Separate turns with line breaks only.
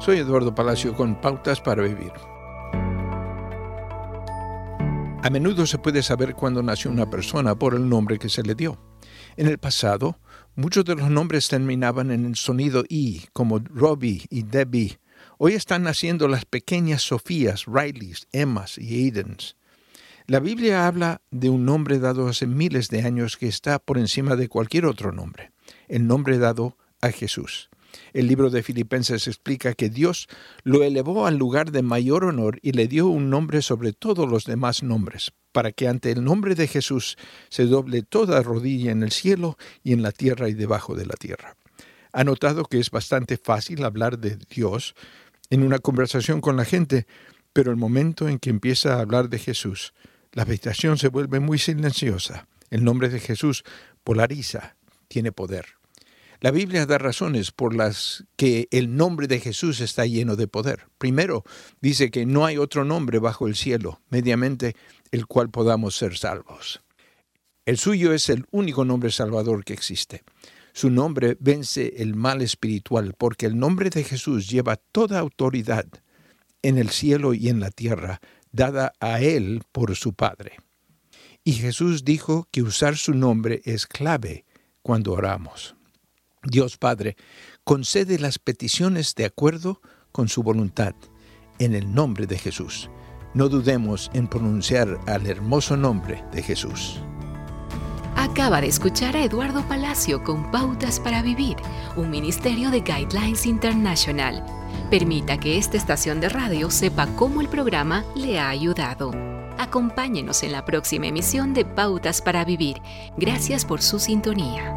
Soy Eduardo Palacio con Pautas para Vivir. A menudo se puede saber cuándo nació una persona por el nombre que se le dio. En el pasado, muchos de los nombres terminaban en el sonido I, como Robbie y Debbie. Hoy están naciendo las pequeñas Sofías, Rileys, Emmas y Aidens. La Biblia habla de un nombre dado hace miles de años que está por encima de cualquier otro nombre, el nombre dado a Jesús. El libro de Filipenses explica que Dios lo elevó al lugar de mayor honor y le dio un nombre sobre todos los demás nombres, para que ante el nombre de Jesús se doble toda rodilla en el cielo y en la tierra y debajo de la tierra. Ha notado que es bastante fácil hablar de Dios en una conversación con la gente, pero el momento en que empieza a hablar de Jesús, la habitación se vuelve muy silenciosa. El nombre de Jesús polariza, tiene poder. La Biblia da razones por las que el nombre de Jesús está lleno de poder. Primero, dice que no hay otro nombre bajo el cielo, mediamente el cual podamos ser salvos. El suyo es el único nombre salvador que existe. Su nombre vence el mal espiritual, porque el nombre de Jesús lleva toda autoridad en el cielo y en la tierra, dada a Él por su Padre. Y Jesús dijo que usar su nombre es clave cuando oramos. Dios Padre concede las peticiones de acuerdo con su voluntad, en el nombre de Jesús. No dudemos en pronunciar al hermoso nombre de Jesús.
Acaba de escuchar a Eduardo Palacio con Pautas para Vivir, un ministerio de Guidelines International. Permita que esta estación de radio sepa cómo el programa le ha ayudado. Acompáñenos en la próxima emisión de Pautas para Vivir. Gracias por su sintonía.